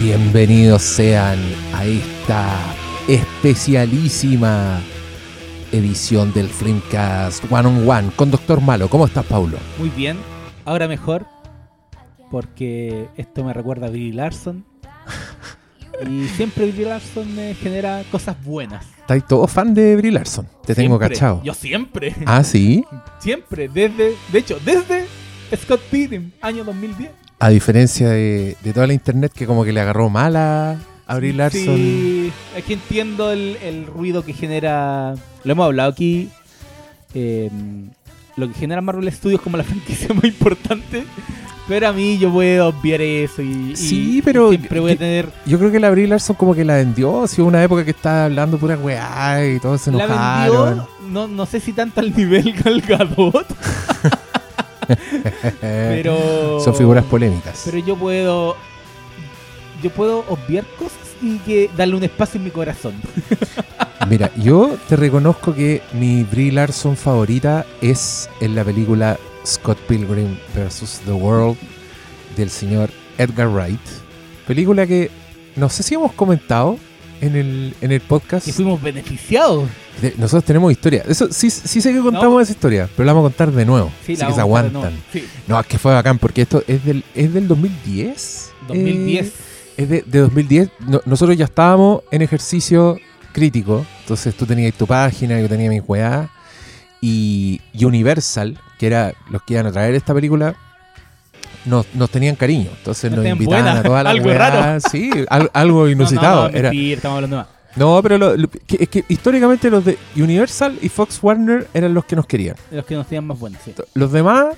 Bienvenidos sean a esta especialísima edición del Flimcast One on One con Doctor Malo. ¿Cómo estás, Paulo? Muy bien, ahora mejor, porque esto me recuerda a Billy Larson. Y siempre Billy Larson me genera cosas buenas. ¿Estás todo fan de Brie Larson? Te tengo cachado. Yo siempre. Ah, sí. Siempre, desde, de hecho, desde Scott Pilgrim, año 2010. A diferencia de, de toda la internet que como que le agarró mala a Brie Larson. Sí, es que entiendo el, el ruido que genera. Lo hemos hablado aquí. eh, lo que genera Marvel Studios como la franquicia más importante. Pero a mí yo puedo obviar eso y, y- Sí, pero- siempre voy a tener. Yo creo que la Brie Larson como que la vendió. Si hubo una época que estaba hablando pura weá y todos se La enojaron. vendió, no, no sé si tanto al nivel Gal Gadot, pero. Son figuras polémicas. Pero yo puedo. Yo puedo obviar cosas y que darle un espacio en mi corazón. Mira, yo te reconozco que mi Brie Larson favorita es en la película Scott Pilgrim vs. The World del señor Edgar Wright. Película que no sé si hemos comentado en el, en el podcast. Que fuimos beneficiados. Nosotros tenemos historia. Eso sí, sí sé que contamos No. esa historia, pero la vamos a contar de nuevo. Sí, así la que se aguantan. Sí, No, es que fue bacán porque esto es del, es del 2010. 2010. Eh, es de, de 2010. No- nosotros ya estábamos en ejercicio crítico. Entonces tú tenías tu página, yo tenía mi weá. Y, y Universal, que era los que iban a traer esta película, nos, nos tenían cariño. Entonces Nos invitaban buena, a toda la algo weá. raro. Sí, al- algo No, inusitado. No, no, era, mentira, estamos hablando más. No, pero lo- lo- que- es que históricamente los de Universal y Fox Warner eran los que nos querían. Los que nos tenían más buenos, sí. Los demás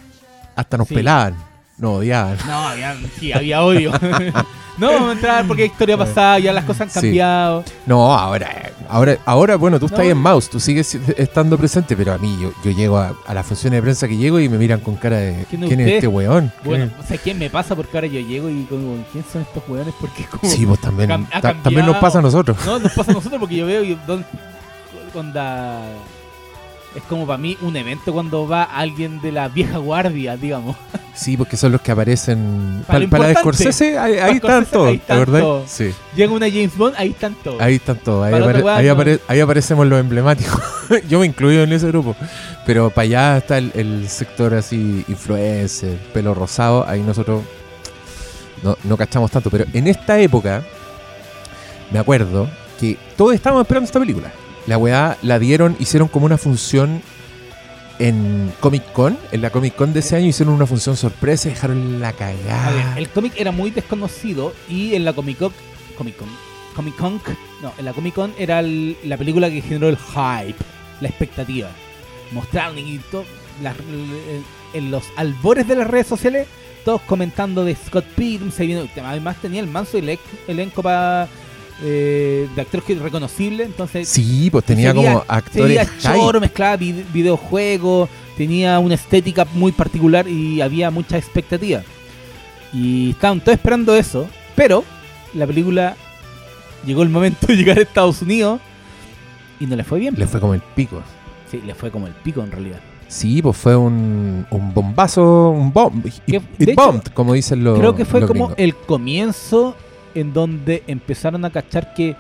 hasta nos Sí. pelaban, nos odiaban. No, había, sí, había odio. no vamos a entrar porque hay historia pasada, ya las cosas han Sí. cambiado. No, ahora, ahora, ahora bueno, tú estás No. ahí en Mouse, tú sigues estando presente, pero a mí yo, yo llego a, a las funciones de prensa que llego y me miran con cara de ¿Quién ¿quién, es este weón? Bueno, ¿Quién o sea, ¿quién me pasa? Porque ahora yo llego y como, ¿quién son estos hueones? Porque como... Sí, pues también, también nos pasa a nosotros. No, nos pasa a nosotros porque yo veo y onda es como para mí un evento cuando va alguien de la vieja guardia, digamos. Sí, porque son los que aparecen. Para Para, para de. Scorsese, ahí, están todos, todos. Sí, Llega una James Bond, ahí están todos. ahí están todos. Ahí, apare- ahí no. apare- ahí aparecemos los emblemáticos. Yo me incluyo en ese grupo. Pero para allá está el, el sector así, influencer, pelo rosado. Ahí nosotros no, no cachamos tanto. Pero en esta época, me acuerdo que todos estábamos esperando esta película. La weá la dieron, hicieron como una función en Comic Con. En la Comic Con de ese año hicieron una función sorpresa y dejaron la cagada. el cómic era muy desconocido y en la Comic Con, Comic Con, Comic Con, no, en la Comic Con era la película que generó el hype, la expectativa. Mostraron y todo, las- en- los albores de las redes sociales, todos comentando de Scott Pilgrim, además tenía el manso elenco para de actores que- reconocibles, entonces Sí, pues tenía como actores hype. choro, mezclaba vid- videojuegos, tenía una estética muy particular y había mucha expectativa. Y estaban todos esperando eso, pero la película llegó el momento de llegar a Estados Unidos y no le fue bien. Le fue como el pico. Sí, le fue como el pico en realidad. Sí, pues fue un, un bombazo, un bomb. It, it de hecho, bombed, como dicen los Creo que fue como gringos. el comienzo en donde empezaron a cachar que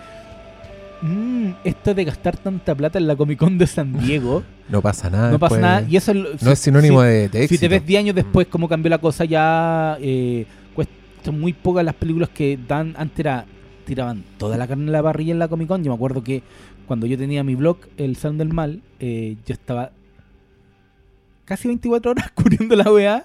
mm, esto de gastar tanta plata en la Comic Con de San Diego No pasa nada. no pasa después. nada. Y eso No si- es sinónimo si- de, de éxito. Si te ves 10 años después cómo cambió la cosa, ya eh, cuesta muy pocas las películas que dan. Antes era, tiraban toda la carne en la parrilla en la Comic Con. Yo me acuerdo que cuando yo tenía mi blog, El Salón del Mal, eh, yo estaba casi 24 horas cubriendo la OEA.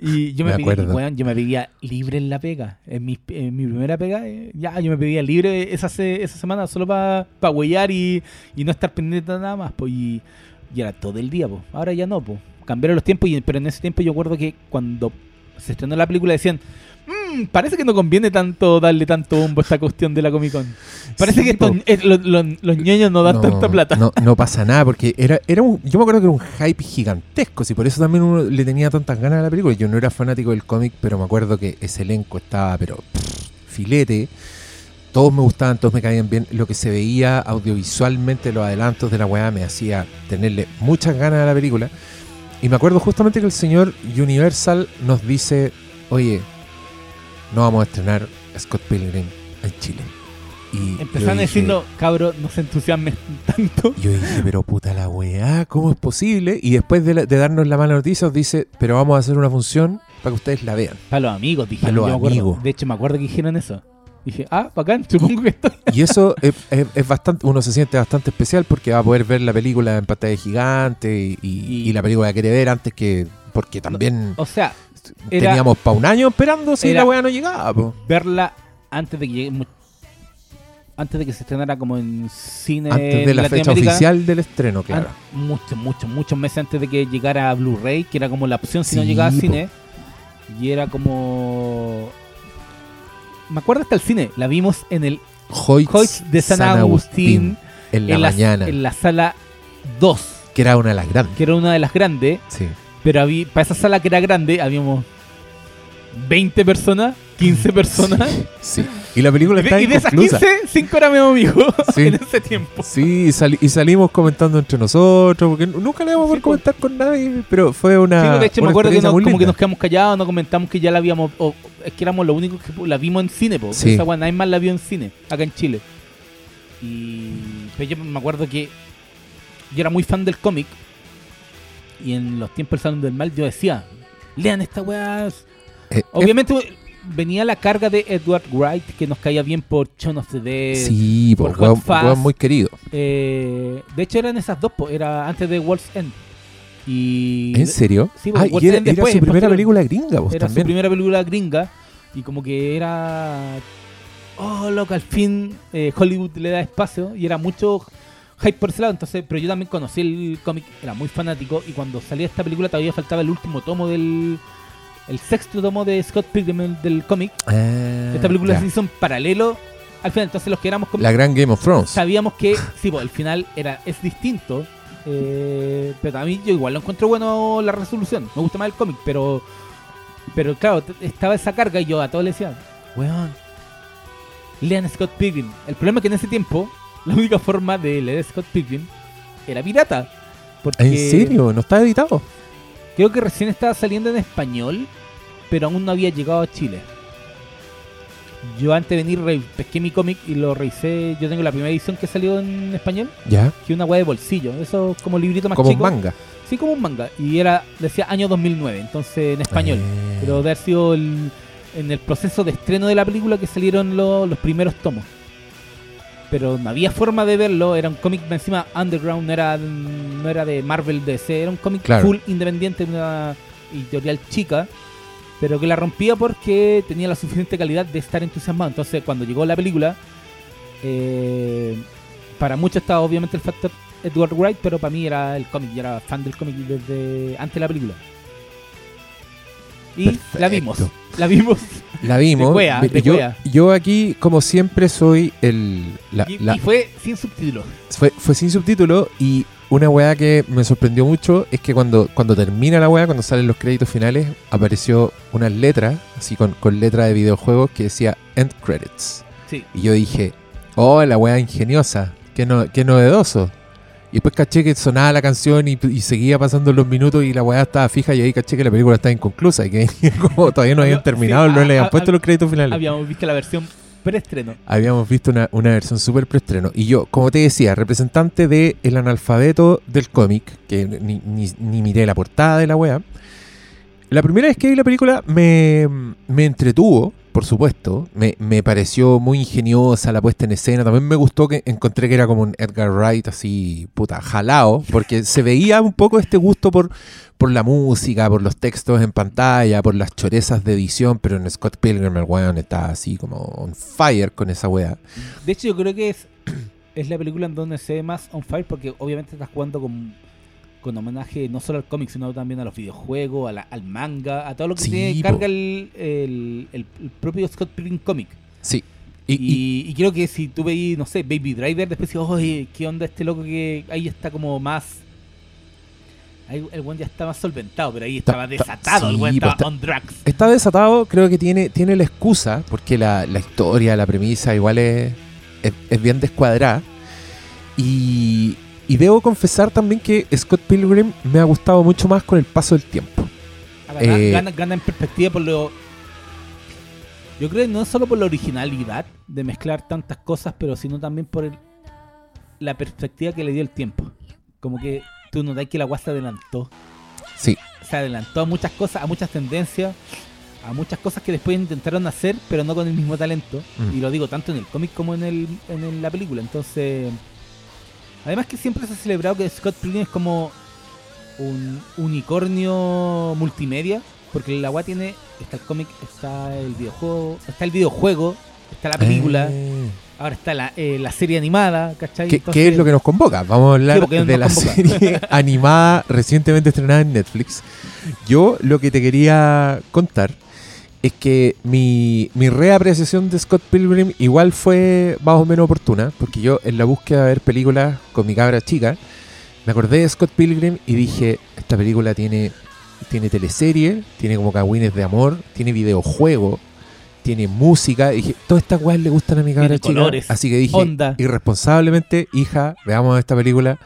Y yo me, Me acuerdo. yo me pedía libre en la pega. En mi, en mi primera pega, eh, ya yo me pedía libre esa, esa semana solo para pa huellar y, y no estar pendiente de nada más. Pues, y, y era todo el día, pues. Ahora ya no, pues. Cambiaron los tiempos, y, pero en ese tiempo yo acuerdo que cuando se estrenó la película decían, "Mm, parece que no conviene tanto darle tanto bombo a esta cuestión de la Comic Con. Parece Sí, que estos- po. eh, los, los- los ñoños no dan tanta plata. No, no pasa nada, porque era, era un, yo me acuerdo que era un hype gigantesco, y por eso también uno le tenía tantas ganas a la película. Yo no era fanático del cómic, pero me acuerdo que ese elenco estaba, pero pff, filete. Todos me gustaban, todos me caían bien. Lo que se veía audiovisualmente, los adelantos de la weá, me hacía tenerle muchas ganas a la película. Y me acuerdo justamente que el señor Universal nos dice, oye, no vamos a estrenar Scott Pilgrim en Chile. Y Empezaron dije- diciendo, cabro, no se entusiasmen tanto. Yo dije, pero puta la weá, ¿cómo es posible? Y después de, la- de darnos la mala noticia, nos dice, pero vamos a hacer una función para que ustedes la vean. Para los amigos, dijeron. Pa' los amigos. De hecho, me acuerdo que dijeron eso. Dije, ah, bacán, supongo que estoy. Y eso es, es- es bastante, uno se siente bastante especial porque va a poder ver la película en pantalla gigante y, y- Y- y la película la quiere ver antes que. Porque también O sea, era- teníamos para un año esperando si la weá no llegaba. po. verla antes de que llegue antes de que se estrenara como en cine Antes de la fecha oficial del estreno, claro. muchos, muchos, muchos meses antes de que llegara a Blu-ray, que era como la opción si no llegaba al po. cine. Y era como. Me acuerdo hasta el cine, la vimos en el Hoyts, Hoyts de San, Agustín, en la en, la, mañana, en la sala 2, que era una de las grandes. que era una de las grandes. Sí. Pero había, para esa sala que era grande, habíamos 20 personas, 15 personas. Sí. Y la película está y de esas inconclusa. 15, 5 eran amigos Sí. en ese tiempo. Sí, y, sali- y salimos comentando entre nosotros, porque nunca le íbamos a poder Sí, comentar con nadie, pero fue una. De hecho, me acuerdo que nos- como que nos quedamos callados, no comentamos que ya la habíamos. o- es que éramos los únicos que la vimos en cine, po. Sí. Esa weá, nadie más la vio en cine, acá en Chile. Y. Pero yo me acuerdo que yo era muy fan del cómic. Y en los tiempos del Salón del Mal yo decía: lean esta weá. Eh, Obviamente venía la carga de Edward Wright, que nos caía bien por Shaun of the Dead. sí, por por Fuzz. muy querido. Eh, de hecho, eran esas dos, era antes de World's End. Y ¿En serio? Sí, ah, y era, End era después, su primera película gringa, vos era también. su primera película gringa. Y como que era. Oh, loco, al fin eh, Hollywood le da espacio. Y era mucho hype por ese lado. Entonces, pero yo también conocí el cómic, era muy fanático. Y cuando salía esta película, todavía faltaba el último tomo del. El sexto tomo de Scott Pilgrim el- del cómic. Ah, Esta película ya. se hizo en paralelo. Al final, entonces los que éramos cómic La gran Game of Thrones. sabíamos que sí, pues, el final era es distinto. eh, pero a mí yo igual lo encuentro bueno la resolución. Me gusta más el cómic, pero pero claro, estaba esa carga y yo a todos les decía, weón, lean Scott Pilgrim. El problema es que en ese tiempo la única forma de leer Scott Pilgrim era pirata. Porque ¿En serio? ¿No está editado? Creo que recién estaba saliendo en español, pero aún no había llegado a Chile. Yo antes de venir pesqué mi cómic y lo revisé. Yo tengo la primera edición que salió en español, Ya. que una weá de bolsillo. Eso como librito más Como un chico. manga. Sí, como un manga. Y era, decía año 2009, entonces en español. Eh, Pero de haber sido el- en el proceso de estreno de la película que salieron lo- los primeros tomos. Pero no había forma de verlo, era un cómic encima underground, no era, no era de Marvel DC, era un cómic Claro. full independiente, una editorial chica, pero que la rompía porque tenía la suficiente calidad de estar entusiasmado. Entonces cuando llegó la película, eh, para muchos estaba obviamente el factor Edward Wright, pero para mí era el cómic, yo era fan del cómic desde antes de la película. Y la vimos, la vimos. La vimos. De cuea, de yo, cuea. yo aquí, como siempre, soy el. la- y, la- y fue sin subtítulos. fue, fue sin subtítulo y una weá que me sorprendió mucho es que cuando, cuando termina la weá, cuando salen los créditos finales, apareció unas letras, así con, con letra de videojuegos que decía End Credits. Sí. Y yo dije, oh, la weá ingeniosa, qué, no, qué novedoso. Y después caché que sonaba la canción y, y seguía pasando los minutos y la weá estaba fija y ahí caché que la película estaba inconclusa y que como todavía no habían Había- terminado, sí, no le habían puesto los créditos finales Habíamos visto la versión preestreno. habíamos visto una, una versión súper preestreno. Y yo, como te decía, representante de El analfabeto del cómic, que ni, ni- ni miré la portada de la wea. La primera vez que vi la película me, me entretuvo, por supuesto. Me, me pareció muy ingeniosa la puesta en escena. También me gustó que encontré que era como un Edgar Wright así, puta, jalao. Porque se veía un poco este gusto por, por la música, por los textos en pantalla, por las chorezas de edición. Pero en Scott Pilgrim el weón está así como on fire con esa wea. De hecho, yo creo que es, es la película en donde se ve más on fire porque obviamente estás jugando con, con homenaje no solo al cómic, sino también a los videojuegos, a la- al manga, a todo lo que Sí, tiene carga el, el, el- el propio Scott Pilgrim Comic. Sí. Y, Y, y- y creo que si tú veis, no sé, Baby Driver, después dices, oye, ¿qué onda este loco que ahí está como más... Ahí el buen ya está más solventado, pero ahí estaba Ta- ta- desatado, el buen estaba está- on drugs. está desatado, creo que tiene, tiene la excusa, porque la, la historia, la premisa igual es, es, es bien descuadrada. Y, y debo confesar también que Scott Pilgrim me ha gustado mucho más con el paso del tiempo. Gana, Eh, gana- gana en perspectiva por lo Yo creo que no solo por la originalidad de mezclar tantas cosas, pero sino también por el- la perspectiva que le dio el tiempo. Como que tú notas que la guasa se adelantó. Sí, Se adelantó a muchas cosas, a muchas tendencias, a muchas cosas que después intentaron hacer, pero no con el mismo talento. Mm. Y lo digo tanto en el cómic como en, el, en el- la película. Entonces, además que siempre se ha celebrado que Scott Pilgrim es como un unicornio multimedia, porque la agua tiene, está el cómic, está el videojuego, está el videojuego, está la película, Eh, ahora está la, eh, la serie animada, ¿cachai? ¿Qué, Entonces- qué es lo que nos convoca? Vamos a hablar de la convoca. serie animada recientemente estrenada en Netflix. Yo lo que te quería contar es que mi, mi reapreciación de Scott Pilgrim igual fue más o menos oportuna, porque yo en la búsqueda de ver películas con mi cabra chica, me acordé de Scott Pilgrim y dije, esta película tiene, tiene teleserie, tiene como cagüines de amor, tiene videojuego, tiene música, y dije, todas estas weas le gustan a mi cabra Tiene chica. colores, Así que dije, onda. irresponsablemente, hija, veamos esta película.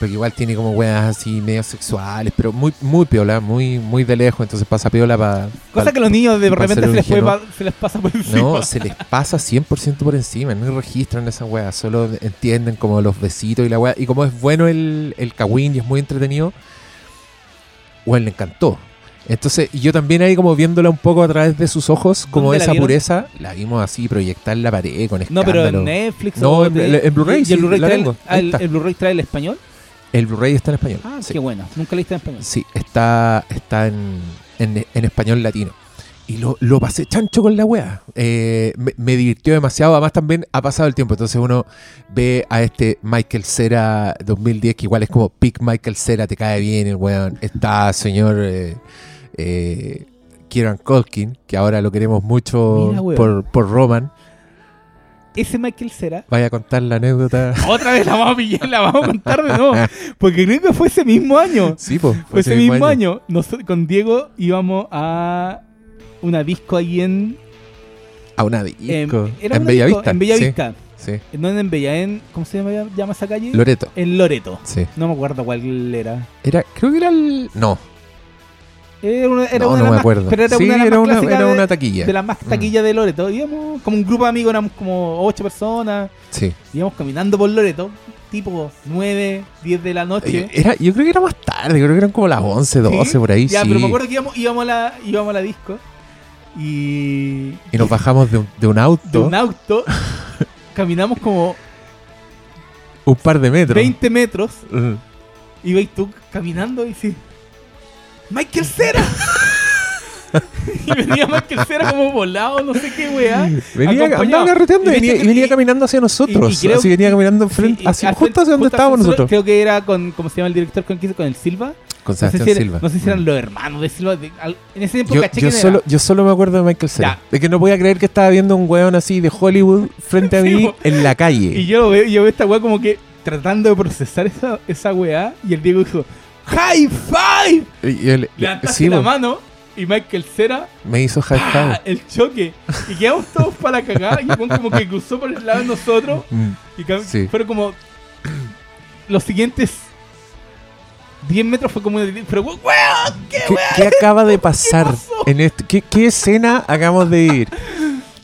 Porque igual tiene como weas así medio sexuales, pero muy, muy piola, muy, muy de lejos, entonces pasa piola para. Cosa que los niños de pa' repente se les, puede pa- se les pasa por encima. No, se les pasa 100% por encima, no registran esa wea, solo entienden como los besitos y la wea. Y como es bueno el, el kawin y es muy entretenido, weón, le encantó. Entonces, yo también ahí como viéndola un poco a través de sus ojos, como ¿Dónde la esa vieron? pureza, la vimos así proyectar la pared con No, escándalo. pero en Netflix No, en- Blu-ray, ¿Y sí, el Blu-ray la trae, el Blu-ray trae el español? El Blu-ray está en español. Ah, sí. qué bueno. Nunca leíste en español. Sí, está, está en, en- en español latino. Y lo, lo pasé chancho con la wea. Eh, me, me divirtió demasiado. Además, también ha pasado el tiempo. Entonces, uno ve a este Michael Cera 2010, que igual es como Pick Michael Cera, te cae bien el weón. Está señor eh, eh, Kieran Culkin, que ahora lo queremos mucho Mira, por, por Roman. Ese Michael Cera. Vaya a contar la anécdota. Otra vez la vamos a pillar, la vamos a contar de nuevo. Porque creo que fue ese mismo año. Sí, pues. Fue ese mismo año. Nosotros con Diego íbamos a una disco ahí en. A una disco. era en una Bella disco Vista. En Bella sí, Vista. Sí. No en Bella, en. ¿Cómo se llama, llama esa calle? Loreto. en Loreto. Sí. No me acuerdo cuál era. Era, creo que era el. No, Era una, era no, una no me más- acuerdo. Pero era sí, una era, una, clásicas era de- una taquilla. de las más Mm. taquillas de Loreto. Íbamos como un grupo de amigos, éramos como ocho personas. Sí. Íbamos caminando por Loreto, tipo 9, 10 de la noche. Eh, Era, yo creo que era más tarde, creo que eran como las 11, 12 Sí, por ahí. Ya, sí. pero me acuerdo que íbamos, íbamos, a, la, íbamos a la disco y, Y nos bajamos de un, de un auto, de un auto caminamos como un par de metros. 20 metros Mm. y veis tú caminando y sí. ¡Michael Cera! y venía Michael Cera como volado, no sé qué weá. Venía, andaba carreteando y venía, y caminando hacia nosotros. y creo- así venía caminando frente, hacia, justo hacia donde justo estábamos nosotros. Creo que era con, ¿cómo se llama el director con quién? Con el Silva. Con No sé, Sebastián si era- Silva. no sé si eran Mm. los hermanos de Silva. de- al- en ese tiempo Yo, caché yo solo, era. yo solo me acuerdo de Michael Cera. Ya. De que no podía creer que estaba viendo un weón así de Hollywood frente a mí en la calle. Y yo lo veo, yo veo esta weá como que tratando de procesar esa, esa weá. Y el Diego dijo, ¡High five! Y él- Levantaste sí, la mano y Michael Cera, me hizo high five. el choque. Y quedamos todos para la cagada. Y el weón como que cruzó por el lado de nosotros. Mm. Y Sí. fueron como. Los siguientes 10 metros fue como una. Pero weón, ¿qué ¿Qué, qué acaba de pasar en esto? ¿Qué, qué escena acabamos de ir?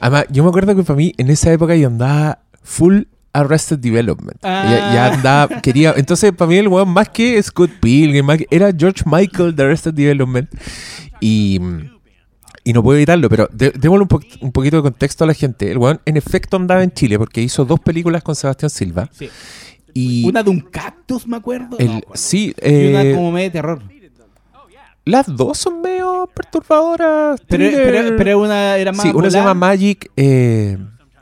Además, yo me acuerdo que para mí en esa época yo andaba full Arrested Development. Ah. Ya, ya andaba, quería. Entonces, para mí el weón más que Scott Pilgrim, más que- era George Michael de Arrested Development. Y. Y no puedo evitarlo, pero de- démosle un, po- un poquito de contexto a la gente. El weón en efecto andaba en Chile porque hizo dos películas con Sebastián Silva. Sí. Y Una de un cactus, me acuerdo. el, No, sí, y una eh, como medio de terror. las dos son medio perturbadoras. Pero, thriller. pero, pero una era más. Sí, una se llama Magic. Eh,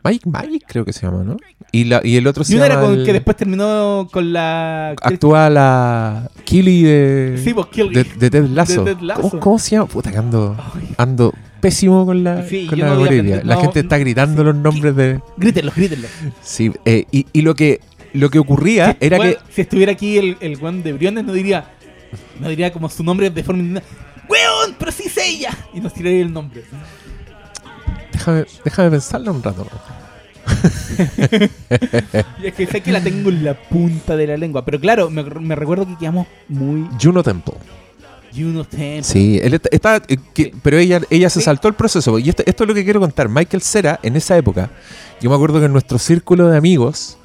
Magic Magic, creo que se llama, ¿no? Y, la, y el otro se Y una llama. era con el- que después terminó con la. Actúa la Killy de. Sí, pues, Killy. de, de Ted Lasso. De Ted Lasso. ¿Cómo, cómo se llama? Puta, que ando, ando pésimo con la, Sí, con la no aprender- La no, gente está gritando los nombres de. Grítenlo, grítenlo. Sí, eh, y, y lo que lo que ocurría era Bueno, que. Si estuviera aquí el, el weón de Briones, no diría. No diría como su nombre de forma. ¡Weón! ¡Pero sí es ella! Y nos tiraría el nombre. Déjame, déjame pensarlo un rato. Y es que sé que la tengo en la punta de la lengua. Pero claro, me, me recuerdo que quedamos muy. Juno Temple. Juno Temple. Sí, él está, está- eh, que- Sí. pero ella, ella se Sí. saltó el proceso. Y esto, esto es lo que quiero contar. Michael Cera, en esa época, yo me acuerdo que en nuestro círculo de amigos,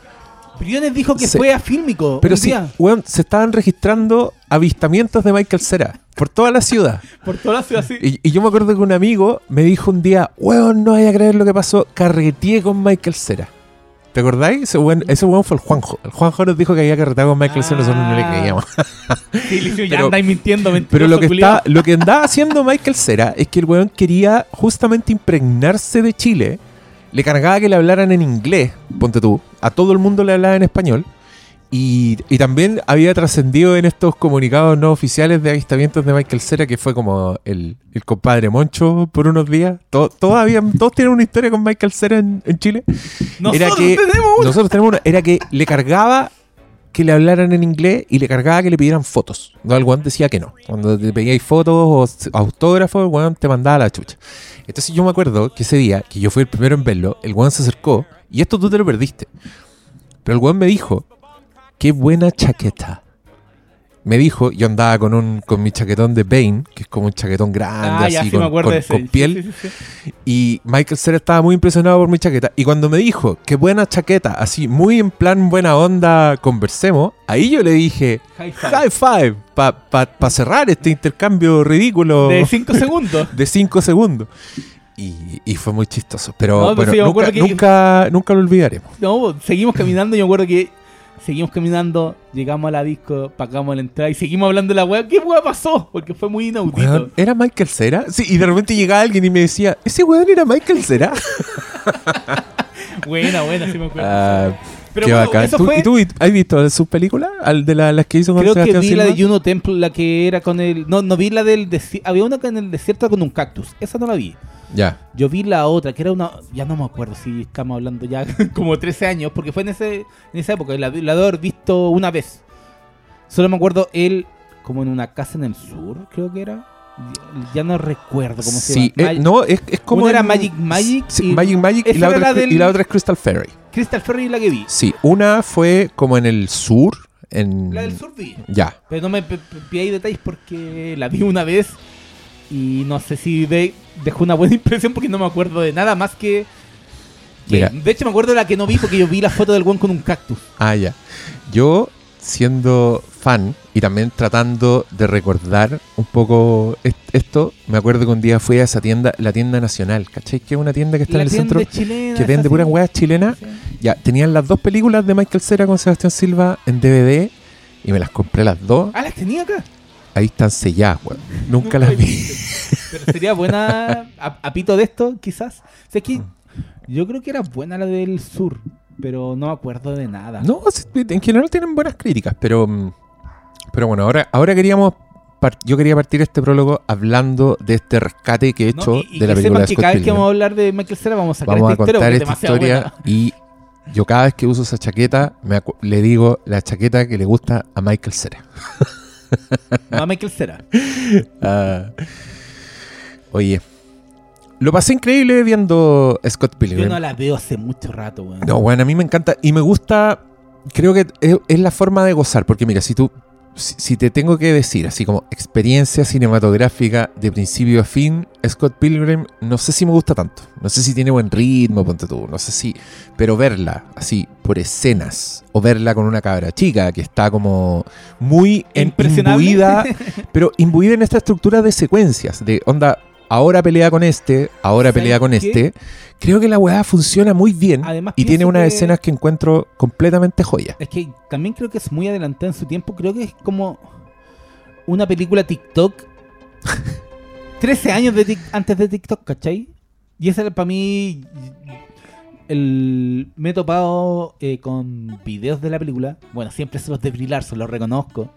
Briones dijo que Sí. fue a Fílmico. pero sí, weón, se estaban registrando avistamientos de Michael Cera por toda la ciudad. por toda la ciudad así. Y, y yo me acuerdo que un amigo me dijo un día, weón, no vaya a creer lo que pasó, carreteé con Michael Cera. ¿Te acordáis? Ese weón, ese weón fue el Juanjo. El Juanjo nos dijo que había carreteado con Michael Cera, nosotros no le Ah. creíamos. Sí, ya Pero- andáis mintiendo, Pero lo que, está, lo que andaba haciendo Michael Cera es que el weón quería justamente impregnarse de Chile. Le cargaba que le hablaran en inglés, ponte tú. A todo el mundo le hablaba en español. Y, y también había trascendido en estos comunicados no oficiales de avistamientos de Michael Cera, que fue como el, el compadre Moncho por unos días. To- todos, tienen una historia con Michael Cera en, en Chile. Nosotros era que- tenemos una. Nosotros tenemos una. Era que le cargaba que le hablaran en inglés y le cargaba que le pidieran fotos. No, el weón decía que no. Cuando te pedíais fotos o autógrafos, el weón te mandaba la chucha. Entonces yo me acuerdo que ese día, que yo fui el primero en verlo, el weón se acercó, y esto tú te lo perdiste. Pero el weón me dijo, qué buena chaqueta. Me dijo, yo andaba con un con mi chaquetón de Bane, que es como un chaquetón grande, Ah, así, sí con, piel. Sí, sí, sí. Y Michael Cera estaba muy impresionado por mi chaqueta. Y cuando me dijo, qué buena chaqueta, así muy en plan buena onda, conversemos, ahí yo le dije, High five. high five, para cerrar este intercambio ridículo De 5 segundos. de 5 segundos. Y, y fue muy chistoso. Pero No, pues bueno, sí, nunca, que- nunca, nunca lo olvidaremos. No, seguimos caminando. Yo me acuerdo que seguimos caminando, llegamos a la disco, pagamos la entrada y seguimos hablando de la weá. ¿Qué weá pasó? Porque fue muy inaudito. Weón, ¿Era Michael Cera? Sí, y de repente llegaba alguien y me decía, ¿ese weón era Michael Cera? Buena, buena, sí me acuerdo. Ah, Pero qué bueno, bacán. eso ¿Tú- fue- ¿Y tú has visto sus películas? Al de la- las que hizo con Creo que Sebastián vi la Silva? de Juno Temple, la que era con el. No, no vi la del desierto. Había una que en el desierto con un cactus. Esa no la vi. Ya. Yo vi la otra, que era una. Ya no me acuerdo si estamos hablando ya como 13 años, porque fue en, ese, en esa época. La, haber visto una vez. Solo me acuerdo él como en una casa en el sur, creo que era. Ya- no recuerdo cómo se Sí, llama. eh, no, es, es como. Una era Magic Magic sí, y- Magic Magic y la, otra, es- del- y la otra es Crystal Fairy. Crystal Ferry la que vi. Sí, una fue como en el sur. En... La del sur vi. Ya. Pero no me pidáis detalles porque la vi una vez y no sé si de- dejó una buena impresión porque no me acuerdo de nada más que... de hecho me acuerdo de la que no vi porque yo vi la foto del one con un cactus. Ah, ya. Yo, siendo fan y también tratando de recordar un poco est- esto, me acuerdo que un día fui a esa tienda, la tienda nacional, ¿cachai? Que es una tienda que está la en el centro chilena. que vende puras weas chilenas. Sí. Ya, tenían las dos películas de Michael Cera con Sebastián Silva en DVD y me las compré las dos. Ah, las tenía acá. Ahí están selladas, weón. Nunca las vi. Pero sería buena a, a pito de esto, quizás. O sea, es que yo creo que era buena la del sur, pero no me acuerdo de nada. No, en general tienen buenas críticas, pero mm, pero bueno, ahora ahora queríamos yo quería partir este prólogo hablando de este rescate que he No, hecho y- y de la que película de que cada vez que vamos a hablar de Michael Cera vamos a sacar Vamos a esta historia contar porque es esta demasiado historia buena. y yo cada vez que uso esa chaqueta me le digo la chaqueta que le gusta a Michael Cera. No a Michael Cera. Ah, oye, lo pasé increíble viendo Scott Pilgrim. Yo no la veo hace mucho rato, weón. No, bueno, a mí me encanta y me gusta, creo que es, es la forma de gozar, porque mira, si tú, si, si te tengo que decir, así como experiencia cinematográfica de principio a fin, Scott Pilgrim, no sé si me gusta tanto, no sé si tiene buen ritmo, ponte tú, no sé si, pero verla así por escenas, o verla con una cabra chica que está como muy imbuida, pero imbuida en esta estructura de secuencias, de onda, ahora pelea con este, ahora ¿Sabes pelea con qué? este. Creo que la weá funciona muy bien Además, y tiene unas que- escenas que encuentro completamente joyas. Es que también creo que es muy adelantada en su tiempo. Creo que es como una película TikTok. 13 años de tic- antes de TikTok, ¿cachai? Y ese para mí. El, me he topado eh, con videos de la película. Bueno, siempre se los de Brie Larson, los reconozco.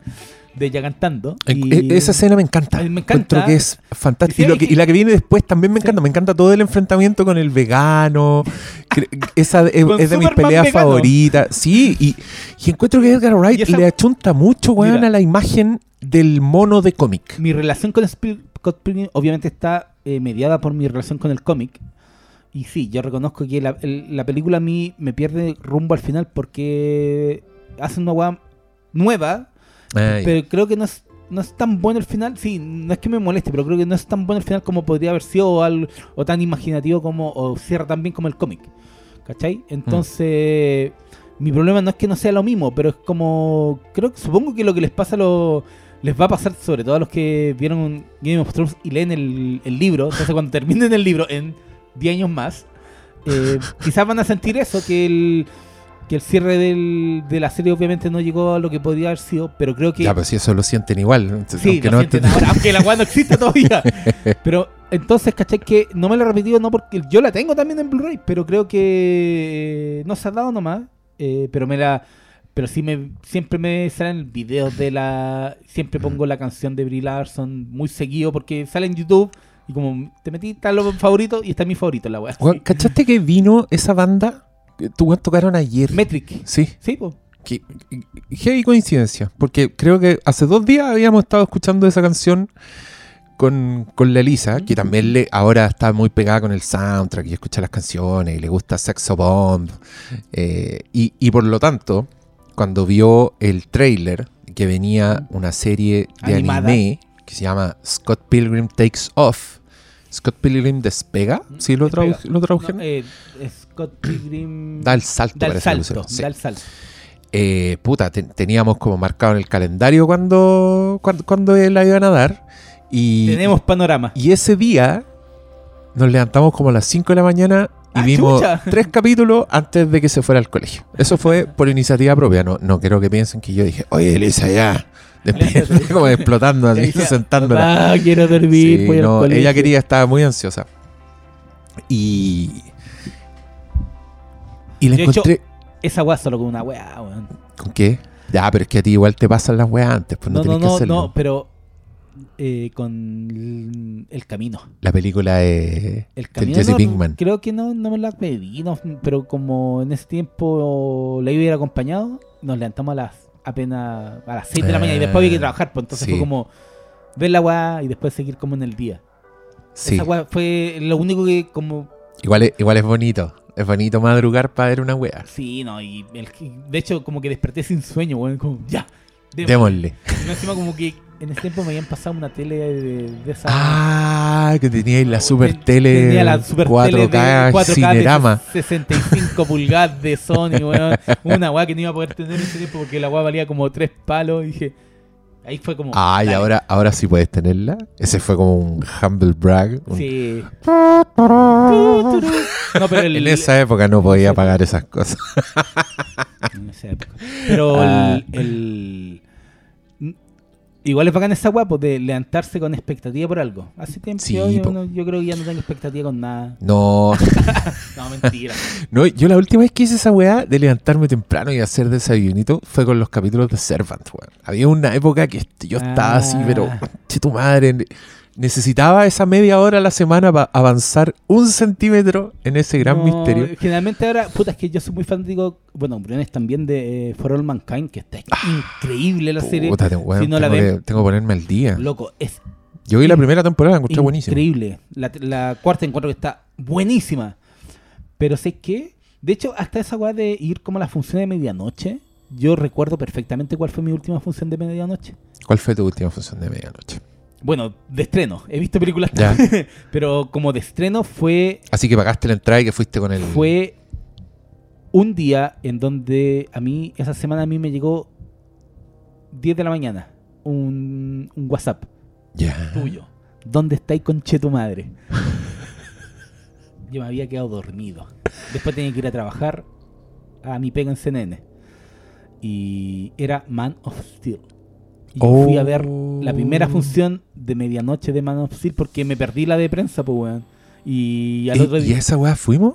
De ella cantando. En- y- e- Esa escena me encanta. Me encanta. Encuentro que es fantástico. Y sí, que- la que viene después también me Sí. encanta. Me encanta todo el enfrentamiento con el vegano. Esa es, de mis peleas vegano. favoritas. Sí, y, encuentro que Edgar Wright esa- le achunta mucho, weón, Mira. a la imagen del mono de cómic. Mi relación con Scott Pilgrim obviamente está eh, mediada por mi relación con el cómic. Y sí, yo reconozco que la, el- la película a mí me pierde rumbo al final porque hace una weá nueva, Ay, pero creo que no es no es tan bueno el final. Sí, no es que me moleste, pero creo que no es tan bueno el final como podría haber sido o, tan imaginativo como o cierra tan bien como el cómic. ¿Cachai? Entonces, mi problema no es que no sea lo mismo, pero es como creo supongo que lo que les pasa a los les va a pasar sobre todo a los que vieron Game of Thrones y leen el, el libro. Entonces, cuando terminen el libro en 10 años más, eh, quizás van a sentir eso, que el, que el cierre del- de la serie obviamente no llegó a lo que podría haber sido, pero creo que... Ya, pero si eso lo sienten igual. Sí, aunque lo no sienten estén- ahora, aunque la weá no existe todavía. pero entonces, ¿cachai? Que no me la he repetido, no porque yo la tengo también en Blu-ray, pero creo que eh, no se ha dado nomás. eh, pero me la. Pero sí me siempre me salen videos de la. Siempre pongo la canción de Brie Larson muy seguido porque sale en YouTube. Y como te metí, está lo favorito y está mi favorito la weá. ¿Cachaste que vino esa banda? Que tú tocaron ayer. Metric. Sí, Sí, pues. que, heavy coincidencia, porque creo que hace dos días habíamos estado escuchando esa canción con, con la Elisa, que también le, ahora está muy pegada con el soundtrack y escucha las canciones y le gusta Sexo Bomb. eh, y, y por lo tanto, cuando vio el trailer que venía una serie de Animada. anime que se llama Scott Pilgrim Takes Off, Scott Pilgrim despega, ¿sí lo, Despega. lo tradujeron? No, eh, Scott Pilgrim. da el salto, da el salto. Sí. Da el salto. eh, puta, te- teníamos como marcado en el calendario cuando, cuando, cuando la iban a dar. Y, Tenemos panorama. y ese día nos levantamos como a las 5 de la mañana y Ah, vimos chucha. tres capítulos antes de que se fuera al colegio. Eso fue por iniciativa propia. No, no quiero que piensen que yo dije, oye, Elisa, ya. Después, como explotando así, sentándola. "Papá, quiero dormir. Sí, voy al no, colegio". ella quería, estaba muy ansiosa. Y. Y De hecho, encontré. Esa weá solo con una weá, weón. ¿Con qué? Ya, pero es que a ti igual te pasan las weas antes, pues no, No, no, que hacerlo. no, pero eh, con el, camino. La película de, El camino. Jesse no, Pinkman. Creo que no, no me la pedí, no, pero como en ese tiempo la iba a ir acompañado, nos levantamos a las apenas a las 6 de la mañana y después había que trabajar, pues entonces sí. fue como ver la weá y después seguir como en el día. Sí, Esa weá fue lo único que como igual es, igual es bonito. Es bonito madrugar para ver una wea. Sí, no, y el- de hecho como que desperté sin sueño, weón, como ya. Démosle. Y encima como que en ese tiempo me habían pasado una tele de, de esa... Ah, que teníais la super Ten- tele tenía la super 4K, tele de 4K Cinerama. de 65 pulgadas de Sony, weón. Una weá que no iba a poder tener en ese tiempo porque la weá valía como tres palos. Y dije, ahí fue como... Ah, y ahora, ahora sí puedes tenerla. Ese fue como un humble brag. un- Sí. No, pero el- En esa época no podía pagar esas cosas. en esa época. Pero Ah. el, el- Igual es bacán esa weá, pues, de levantarse con expectativa por algo. Hace tiempo Sí, yo, creo que ya no tengo expectativa con nada. No, No, mentira. no, yo la última vez que hice esa weá de levantarme temprano y hacer desayunito fue con los capítulos de Servant, weón. Había una época que yo estaba así, Ah. pero, che tu madre, necesitaba esa media hora a la semana para avanzar un centímetro en ese gran No, misterio. Generalmente ahora, puta, es que yo soy muy fanático, bueno, Briones también de eh, For All Mankind, que está increíble la serie. Ah, Puta, te- weón, si no la tengo, ven- que, tengo que ponerme al día. Loco, es Yo vi la primera temporada, la encontré buenísima. increíble. La, la cuarta encuentro que está buenísima. Pero sé que, de hecho, hasta esa weá de ir como a la función de medianoche, yo recuerdo perfectamente cuál fue mi última función de medianoche. ¿Cuál fue tu última función de medianoche? Bueno, de estreno. He visto películas, Ya. pero como de estreno fue Así que pagaste la entrada y que fuiste con el... fue un día en donde a mí, esa semana a mí me llegó 10 de la mañana un, un WhatsApp Ya. tuyo. ¿Dónde estáis con tu madre? Yo me había quedado dormido. Después tenía que ir a trabajar a mi pega en CNN. Y era Man of Steel. Y fui a ver la primera Oh. función de medianoche de Man of Steel porque me perdí la de prensa, pues, weón. Y al ¿Y, otro y día. a esa weá fuimos?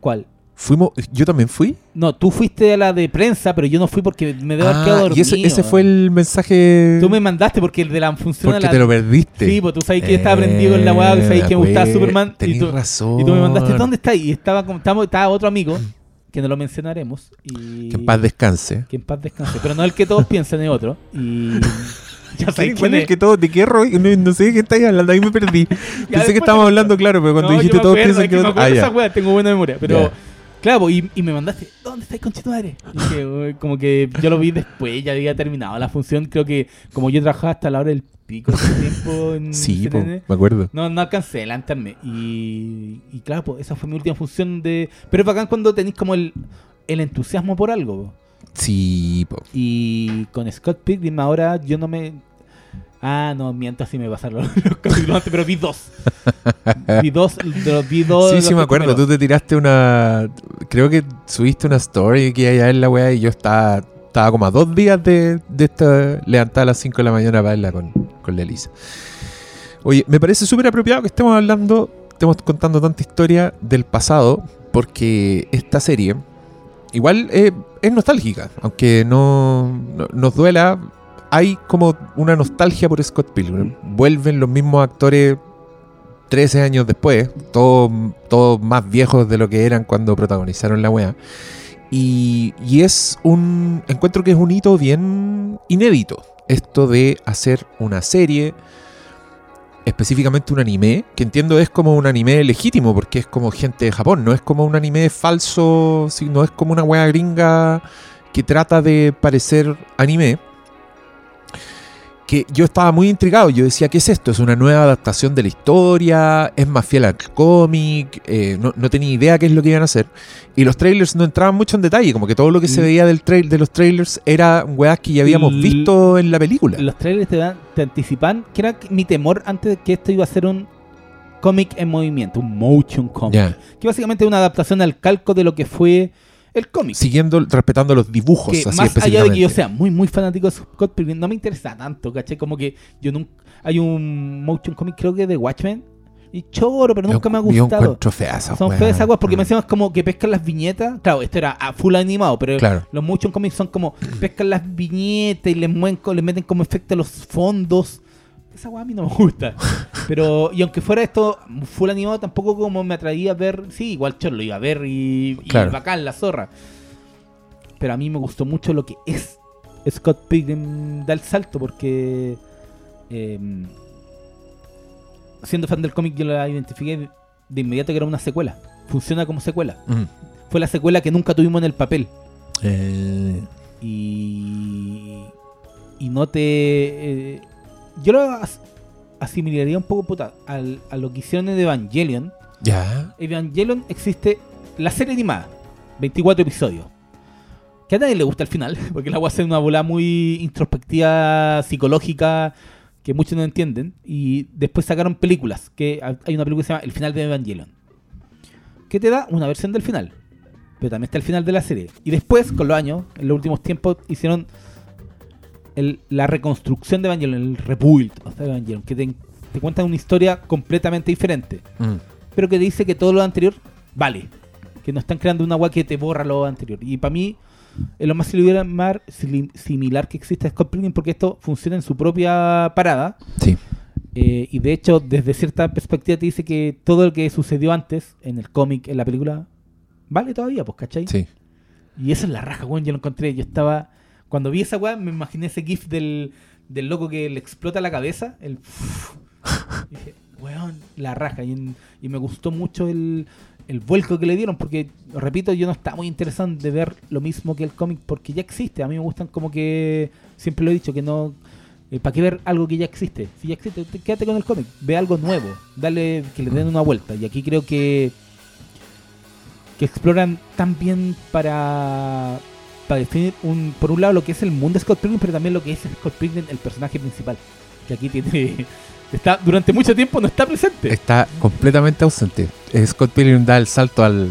¿Cuál? Fuimos, yo también fui. No, tú fuiste a la de prensa, pero yo no fui porque me debo haber quedado Ah, dormido. y ese, ese fue el mensaje. Tú me mandaste porque el de la función porque la... te lo perdiste. Sí, pues tú sabes que estaba prendido con la weá, que sabes que me gustaba pues, Superman. Y Tenís tú, razón. y tú me mandaste, ¿dónde está? Y estaba, como- estaba, estaba otro amigo, que no lo mencionaremos. Y, Que en paz descanse. que en paz descanse. Pero no el que todos piensan, es otro. Y ya sabes quién ¿cuál es que todo? ¿De qué rollo? No, no sé de qué estáis hablando, ahí me perdí. Pensé que estábamos hablando, claro, pero cuando No, dijiste todos piensan que... me otro- Ah, esa weá, tengo buena memoria. Pero Ya. Claro, po, y, y me mandaste, ¿dónde estáis con madre? Dije, "Uy", como que yo lo vi después, ya había terminado la función. Creo que como yo trabajaba hasta la hora del pico ese tiempo en Sí, po, me acuerdo. no, no alcancé a adelantarme. Y, y claro, pues esa fue mi última función de... Pero es bacán cuando tenéis como el, el entusiasmo por algo. po. Sí, po. Y con Scott Pilgrim ahora yo no me... Ah, no, miento, así me pasaron los, los capítulos antes, pero vi dos. vi dos, de los vi dos. Sí, sí, me acuerdo. primeros. Tú te tiraste una. Creo que subiste una story que allá en la weá y yo estaba, estaba como a dos días de, de esta levantada a las 5 de la mañana para verla con, con la Elisa. Oye, me parece súper apropiado que estemos hablando, estemos contando tanta historia del pasado, porque esta serie igual eh, es nostálgica, aunque no, no- nos duela. Hay como una nostalgia por Scott Pilgrim. Vuelven los mismos actores 13 años después, todos todos más viejos de lo que eran cuando protagonizaron la wea. Y, y es un. Encuentro que es un hito bien inédito. Esto de hacer una serie, específicamente un anime, que entiendo es como un anime legítimo, porque es como gente de Japón, no es como un anime falso, sino es como una wea gringa que trata de parecer anime que yo estaba muy intrigado. Yo decía, ¿qué es esto? ¿Es una nueva adaptación de la historia? ¿Es más fiel al cómic? Eh, no, no tenía idea qué es lo que iban a hacer. Y los trailers no entraban mucho en detalle, como que todo lo que se Mm. veía del trail, de los trailers era weas que ya habíamos L- visto en la película. Los trailers te, dan, te anticipan, que era mi temor antes de que esto iba a ser un cómic en movimiento, un motion comic. Que básicamente es una adaptación al calco de lo que fue el cómic. Siguiendo, respetando los dibujos, que así más allá de que yo sea muy muy fanático de Scott Pilgrim, no me interesa tanto, ¿cachai? Como que yo nunca... Hay un motion comic creo que de Watchmen, y choro, pero nunca me ha Yo- Yo gustado. encuentro feas Son weas. feas weas porque Mm. me decían como que pescan las viñetas. Claro, esto era a full animado, pero Claro. los motion comics son como pescan las viñetas y les, mueven, les meten como efecto a los fondos. Esa wea a mí no me gusta. Pero, y aunque fuera esto full animado, tampoco como me atraía a ver. Sí, igual choro lo iba a ver y, y Claro. bacán, la zorra. Pero a mí me gustó mucho lo que es Scott Pilgrim da el salto porque. em, siendo fan del cómic, yo la identifiqué de inmediato que era una secuela. Funciona como secuela. Mm. Fue la secuela que nunca tuvimos en el papel. Eh, Y. Y no te. eh, yo lo as- asimilaría un poco puta, al- a lo que hicieron en Evangelion. ya. Evangelion existe la serie animada, 24 episodios. Que a nadie le gusta el final, porque la voy a hacer una bola muy introspectiva, psicológica, que muchos no entienden. Y después sacaron películas, que ha- hay una película que se llama El final de Evangelion, que te da una versión del final, pero también está el final de la serie. Y después, con los años, en los últimos tiempos, hicieron el- la reconstrucción de Evangelion, el rebuild of Evangelion, que te, te cuentan una historia completamente diferente Mm. pero que dice que todo lo anterior vale. Que no están creando una agua que te borra lo anterior. Y para mí es lo más similar, que existe a Scott Pilgrim porque esto funciona en su propia parada. Sí. Eh, y de hecho, desde cierta perspectiva te dice que todo lo que sucedió antes, en el cómic, en la película, vale todavía, pues, ¿cachai? Sí. Y esa es la raja, weón. Yo lo encontré. Yo estaba. Cuando vi esa weá, me imaginé ese gif del, del loco que le explota la cabeza. El. Y dije, weón, la raja. Y, me gustó mucho el, el vuelco que le dieron. Porque, repito, yo no estaba muy interesado de ver lo mismo que el cómic. Porque ya existe. A mí me gustan como que. Siempre lo he dicho, que no. ¿Para qué ver algo que ya existe? Si ya existe, te- quédate con el cómic. Ve algo nuevo. Dale que le den una vuelta. Y aquí creo que que exploran tan bien para, para definir un, por un lado lo que es el mundo de Scott Pilgrim, pero también lo que es Scott Pilgrim, el personaje principal, que aquí tiene está durante mucho tiempo no está presente. Está completamente ausente. Scott Pilgrim da el salto al,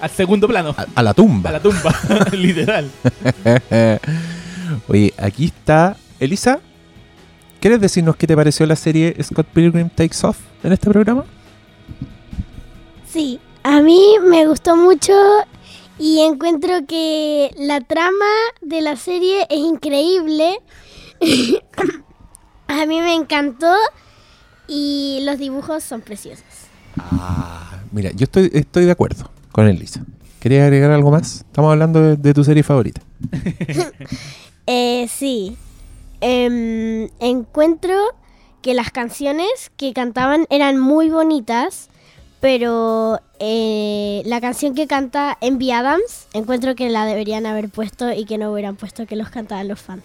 Al segundo plano, a, a la tumba. a la tumba, literal. Oye, aquí está Elisa. ¿Quieres decirnos qué te pareció la serie Scott Pilgrim Takes Off en este programa? Sí, a mí me gustó mucho y encuentro que la trama de la serie es increíble. a mí me encantó y los dibujos son preciosos. Ah, mira, yo estoy, estoy de acuerdo con Elisa. ¿Querías agregar algo más? Estamos hablando de, de tu serie favorita. Eh, sí, Em, encuentro que las canciones que cantaban eran muy bonitas, pero eh, la canción que canta Envy Adams, encuentro que la deberían haber puesto y que no hubieran puesto que los cantaban los fans.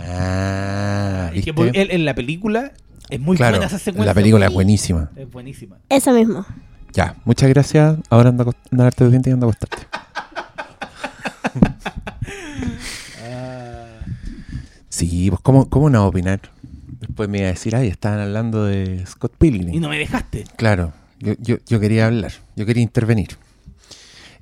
Ah, Es que ¿viste? él- en la película es muy Claro, buena esa secuencia. la película es buenísima. Es buenísima. Eso mismo. Ya, muchas gracias. Ahora anda a acost- anda a darte los dientes y anda a acostarte. Sí, pues ¿cómo, cómo no opinar? Después me iba a decir, ay, estaban hablando de Scott Pilgrim. Y no me dejaste. Claro, yo, yo, yo quería hablar, yo quería intervenir.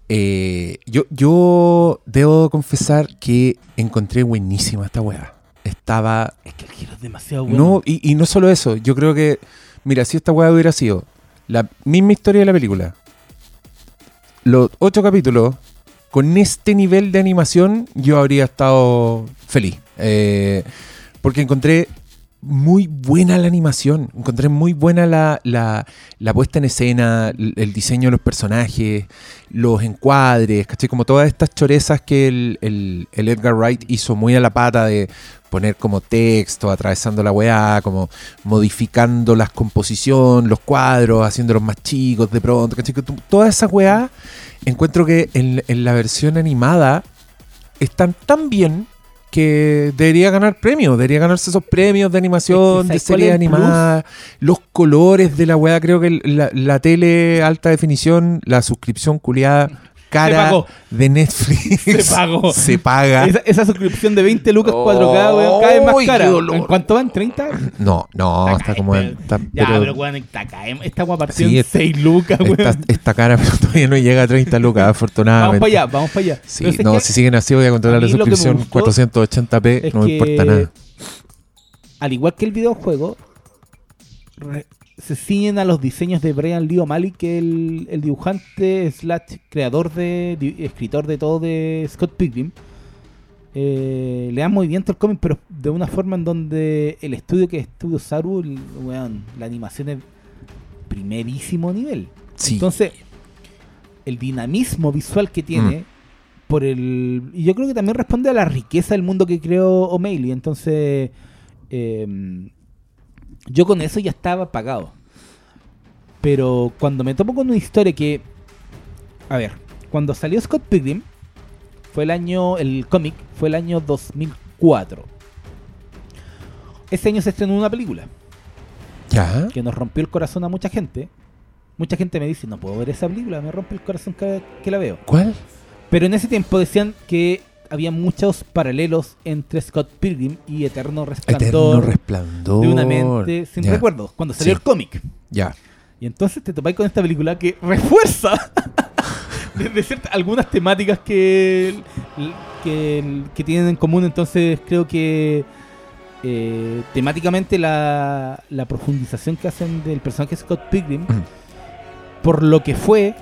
Eh, yo, yo debo confesar que encontré buenísima esta weá. Estaba Es que el giro es demasiado bueno. no, y, y no solo eso, yo creo que, mira, si esta weá hubiera sido la misma historia de la película, los ocho capítulos, con este nivel de animación, yo habría estado feliz. Eh, porque encontré muy buena la animación, encontré muy buena la, la- la puesta en escena, el, diseño de los personajes, los encuadres, ¿cachai? Como todas estas chorezas que el, el- Edgar Wright hizo muy a la pata de poner como texto, atravesando la weá, como modificando las composición, los cuadros, haciéndolos más chicos de pronto, ¿cachai? Toda esa weá, encuentro que en la versión animada están tan bien que debería ganar premios, debería ganarse esos premios de animación, de ¿sabes cuál serie es el plus? animada, los colores de la weá, creo que la, la tele alta definición, la suscripción culiada cara de Netflix Se pagó. se paga. Esa, esa suscripción de 20 lucas 4K, weón, cada vez más ¡Ay, cara. ¿En cuánto van? ¿30? No, no, Está está como en. está- Ya, pero, pero weón, está acá. Esta weá partió Sí, en está- 6 lucas, weón. está, está cara, pero todavía no llega a 30 lucas, Vamos afortunadamente. para allá, vamos para allá. Sí, es no, que si siguen así voy a controlar la suscripción gustó 480p, es no me importa nada. Al igual que el videojuego, se ciñen a los diseños de Brian Lee O'Malley, que es el, el dibujante slash creador de di- escritor de todo de Scott Pilgrim. Eh, le dan movimiento al cómic, pero de una forma en donde el estudio que es Estudio Saru, el- weón, la animación es primerísimo nivel. Sí. Entonces, el dinamismo visual que tiene, por el. Y yo creo que también responde a la riqueza del mundo que creó O'Malley. Entonces, eh, yo con eso ya estaba pagado. Pero cuando me topo con una historia que. A ver, cuando salió Scott Pilgrim, fue el año. El cómic fue el año 2004. Ese año se estrenó una película Ya. que nos rompió el corazón a mucha gente. Mucha gente me dice, no puedo ver esa película, me rompe el corazón cada vez que la veo. ¿Cuál? Pero en ese tiempo decían que había muchos paralelos entre Scott Pilgrim y Eterno Resplandor Eterno resplandor. de una mente sin Ya, recuerdos, cuando salió Sí. el cómic. Ya. Y entonces te topáis con esta película que refuerza desde ciertas algunas temáticas que, que, que tienen en común. Entonces creo que eh, temáticamente la, la profundización que hacen del personaje Scott Pilgrim Ujú. por lo que fue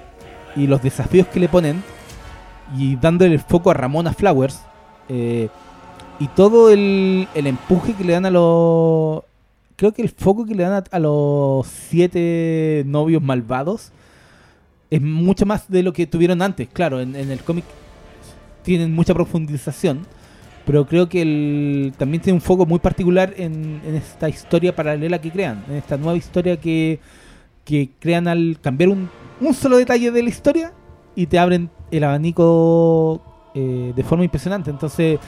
y los desafíos que le ponen y dándole el foco a Ramona Flowers eh, y todo el, el empuje que le dan a los creo que el foco que le dan a, los siete novios malvados es mucho más de lo que tuvieron antes. Claro en, en el cómic tienen mucha profundización pero creo que el, también tiene un foco muy particular en, en esta historia paralela que crean en esta nueva historia que que crean al cambiar un, un solo detalle de la historia y te abren el abanico eh, de forma impresionante. Entonces,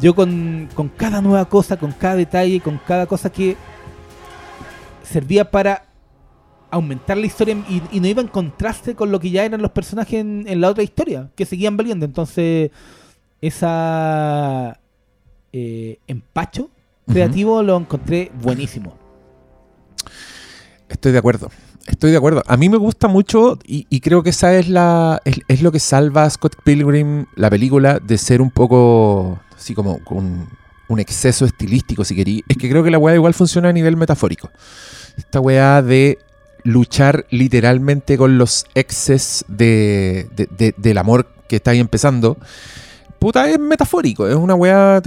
yo con, con cada nueva cosa, con cada detalle, con cada cosa que servía para aumentar la historia y, y no iba en contraste con lo que ya eran los personajes en, en la otra historia, que seguían valiendo. Entonces, esa eh, empacho creativo lo encontré buenísimo. Estoy de acuerdo. Estoy de acuerdo. A mí me gusta mucho y, creo que esa es la es, lo que salva a Scott Pilgrim, la película, de ser un poco así como un, un exceso estilístico, si querí. Es que creo que la weá igual funciona a nivel metafórico. Esta weá de luchar literalmente con los exes de, de- de- del amor que está ahí empezando. Puta, es metafórico, es una weá.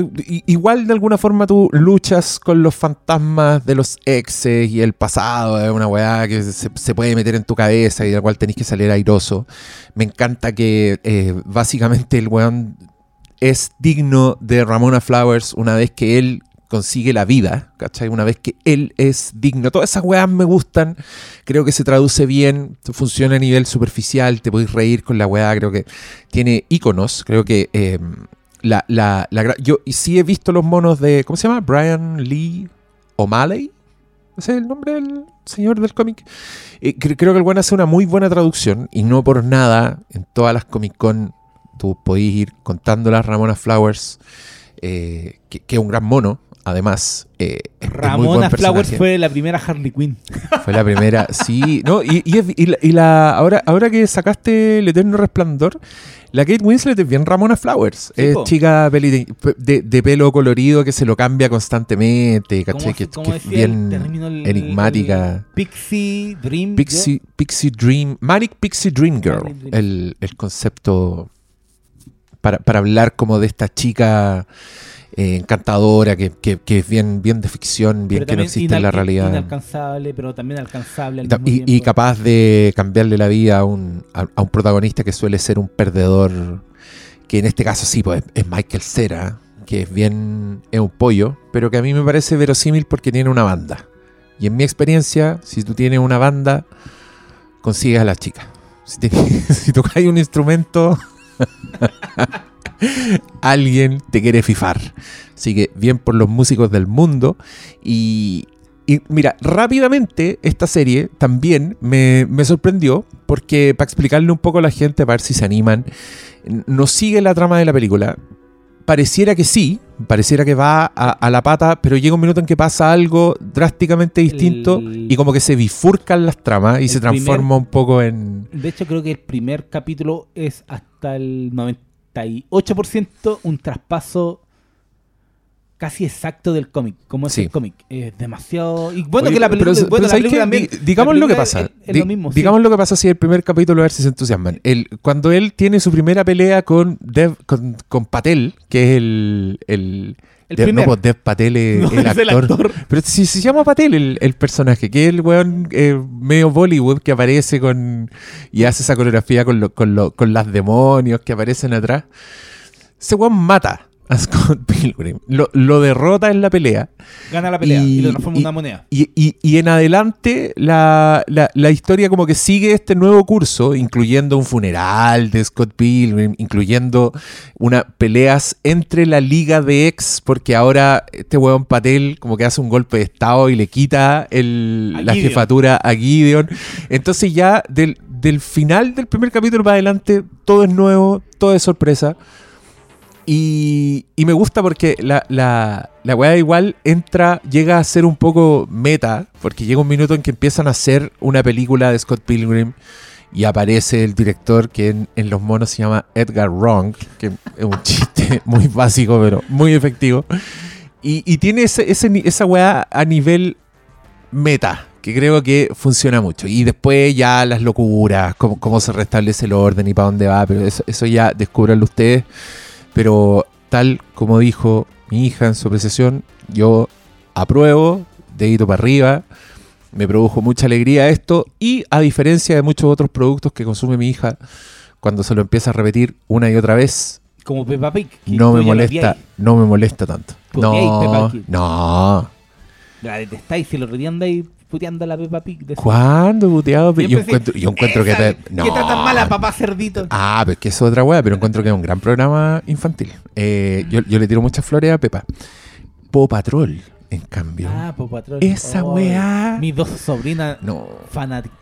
igual de alguna forma tú luchas con los fantasmas de los exes y el pasado, es una weá que se, se puede meter en tu cabeza y de la cual tenés que salir airoso. Me encanta que eh, básicamente el weón es digno de Ramona Flowers una vez que él consigue la vida, ¿cachai? Una vez que él es digno. Todas esas weas me gustan, creo que se traduce bien, funciona a nivel superficial, te podéis reír con la weá, creo que tiene iconos, creo que eh, la, la, yo sí he visto los monos de, ¿cómo se llama? Brian Lee O'Malley, ese es el nombre del señor del cómic. Eh, cre- creo que el buen hace una muy buena traducción y no por nada en todas las Comic Con tú podéis ir contando las Ramona Flowers, eh, que es un gran mono, además. eh, es- Ramona Flowers personaje. fue la primera Harley Quinn. Fue la primera, sí. No, y, y es- y la, y la- ahora, ahora que sacaste El Eterno Resplandor, la Kate Winslet es bien Ramona Flowers. Sí, es po. chica peli de, de- de pelo colorido que se lo cambia constantemente, ¿Cómo ¿cachai? Que, es bien enigmática. Pixie Dream. Pixie, Pixie Dream, Manic Pixie Dream Girl, Manic Dream. el, el concepto para, para hablar como de esta chica eh, encantadora que, que- que es bien, bien de ficción, bien que no existe en la realidad. Inalcanzable, pero también alcanzable al Y ta- mismo Y, y tiempo. capaz de cambiarle la vida a un, a, a un protagonista que suele ser un perdedor, que en este caso sí, pues es Michael Cera, que es bien, es un pollo, pero que a mí me parece verosímil porque tiene una banda. Y en mi experiencia, si tú tienes una banda, consigues a la chica. Si, tienes- si tocas un instrumento, alguien te quiere fifar. Así que bien por los músicos del mundo. Y, y mira, rápidamente esta serie también me, me sorprendió porque para explicarle un poco a la gente, para ver si se animan, no sigue la trama de la película. Pareciera que sí, pareciera que va a, a la pata, pero llega un minuto en que pasa algo drásticamente distinto El- y como que se bifurcan las tramas y se transforma un poco en... De hecho, creo que el primer capítulo es hasta el 98% un traspaso casi exacto del cómic. Como es Sí. el cómic. Es demasiado. Y bueno, Oye, que la pero- película, pero bueno, la ¿sabes película también. Digamos la lo que pasa. Es, es Di- lo mismo. sí. digamos lo que pasa si el primer capítulo a ver si se entusiasman. El, cuando él tiene su primera pelea con Dev, con, con Patel, que es el, el, El Dev- no, pues Dev Patel es No, el, es el actor. Pero si se llama Patel el, el personaje, que es el weón eh, medio Bollywood que aparece con y hace esa coreografía con, lo- con, lo- con las demonios que aparecen atrás. Ese weón mata a Scott Pilgrim. Lo, lo derrota en la pelea. Gana la pelea y, Y- lo transforma en una moneda. Y, y- y en adelante la, la- la historia como que sigue este nuevo curso, incluyendo un funeral de Scott Pilgrim, incluyendo una peleas entre la liga de ex, porque ahora este huevón Patel como que hace un golpe de estado y le quita el- A la Gideon. jefatura a Gideon. Entonces ya del, del final del primer capítulo para adelante todo es nuevo, todo es sorpresa. Y, me gusta porque la, la, la weá igual entra, llega a ser un poco meta, porque llega un minuto en que empiezan a hacer una película de Scott Pilgrim y aparece el director que en, en Los Monos se llama Edgar Wrong, que es un chiste muy básico pero muy efectivo. Y, y tiene ese, ese esa weá a nivel meta, que creo que funciona mucho. Y después ya las locuras, cómo, cómo se restablece el orden y para dónde va, pero eso, eso ya descubranlo ustedes. Pero tal como dijo mi hija en su apreciación, yo apruebo, dedito para arriba, me produjo mucha alegría esto y a diferencia de muchos otros productos que consume mi hija, cuando se lo empieza a repetir una y otra vez, Como Peppa Pig. no me molesta, no me molesta tanto. No, no. La detestáis si lo retienda y puteando a la Peppa Pig. de- ¿Cuándo he puteado? Yo Siempre encuentro, yo encuentro que... te- Que no. tratan mal a papá cerdito. Ah, pero es que eso es otra weá, pero encuentro que es un gran programa infantil. Eh, yo, yo le tiro muchas flores a Pepa. Po Patrol, en cambio. Ah, Paw Patrol. Esa Oh, weá. Mis dos sobrinas No. fanáticas.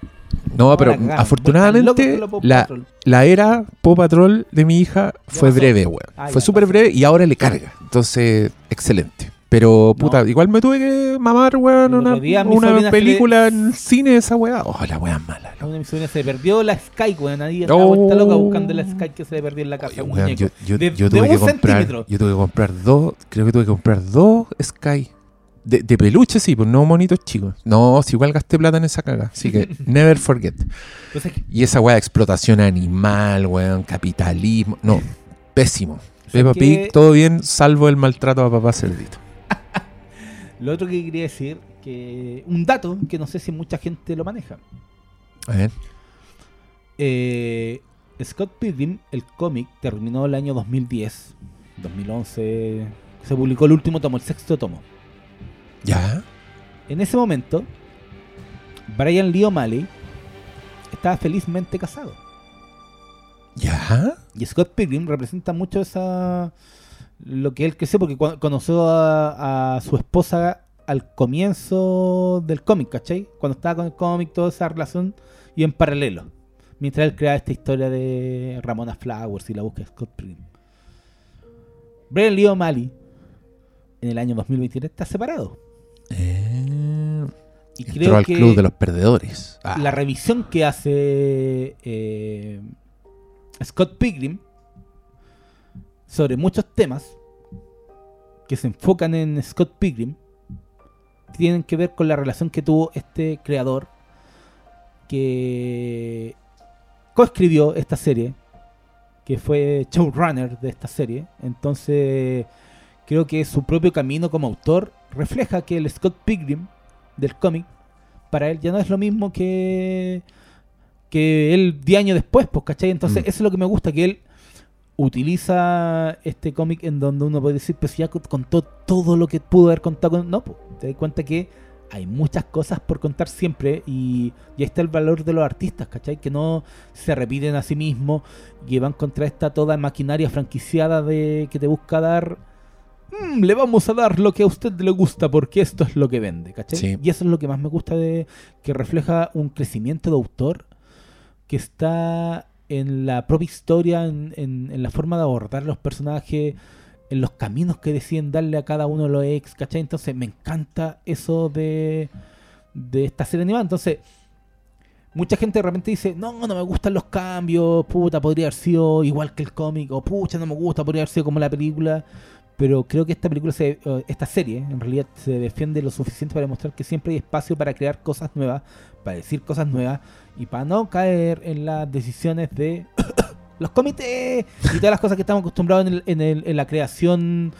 No, pero la cagaron. afortunadamente la, Paw la era Po Patrol de mi hija fue breve, weón. Ah, fue súper breve y ahora le carga. Entonces, excelente. Pero, puta, No. igual me tuve que mamar, weón, una, una película le- en cine esa weá. Oh, la weá mala. Una de mis sobrinas se le perdió la Sky, weón. Nadie está Oh. vuelta loca buscando la Sky que se le perdió en la casa. Oye, weón, yo, yo- de, yo de tuve que un comprar, centímetro. yo tuve que comprar dos, creo que tuve que comprar dos Sky. De, de peluche, sí, pues no monitos chicos. No, si igual gasté plata en esa caga. Así que never forget. Entonces, Y esa weá de explotación animal, weón, capitalismo. No, pésimo. Peppa que- Pig, todo bien, salvo el maltrato a papá cerdito. Lo otro que quería decir, que un dato que no sé si mucha gente lo maneja. A ver. Eh, Scott Pilgrim, el cómic, terminó el año 2010. 2011 se publicó el último tomo, el sexto tomo. Ya. En ese momento, Brian Lee O'Malley estaba felizmente casado. Ya. Y Scott Pilgrim representa mucho esa lo que él creció porque conoció a, a su esposa al comienzo del cómic, ¿cachai? Cuando estaba con el cómic, toda esa relación y en paralelo. Mientras él creaba esta historia de Ramona Flowers y la búsqueda de Scott Pilgrim. Brian Lee O'Malley en el año 2023 está separado. Eh, Y entró creo al que club de los perdedores. Ah. la revisión que hace eh, Scott Pilgrim sobre muchos temas que se enfocan en Scott Pilgrim tienen que ver con la relación que tuvo este creador que coescribió esta serie, que fue showrunner de esta serie. Entonces, creo que su propio camino como autor refleja que el Scott Pilgrim del cómic para él ya no es lo mismo que que él 10 años después, pues, ¿cachai? Entonces, Mm. eso es lo que me gusta, que él utiliza este cómic en donde uno puede decir, pues ya contó todo lo que pudo haber contado. Con... No, pues, te das cuenta que hay muchas cosas por contar siempre y, y ahí está el valor de los artistas, ¿cachai? Que no se repiten a sí mismos, que van contra esta toda maquinaria franquiciada de que te busca dar... "Mm, le vamos a dar lo que a usted le gusta porque esto es lo que vende, ¿cachai? Sí. Y eso es lo que más me gusta de que refleja un crecimiento de autor que está en la propia historia, en, en- la forma de abordar los personajes, en los caminos que deciden darle a cada uno de los ex, ¿cachai? Entonces me encanta eso de, de esta serie animada. Entonces, mucha gente de repente dice, no, no me gustan los cambios, puta, podría haber sido igual que el cómic, o pucha, no me gusta, podría haber sido como la película. Pero creo que esta película, se, esta serie, en realidad se defiende lo suficiente para demostrar que siempre hay espacio para crear cosas nuevas, para decir cosas nuevas y para no caer en las decisiones de los comités y todas las cosas que estamos acostumbrados en, el- en el- en la creación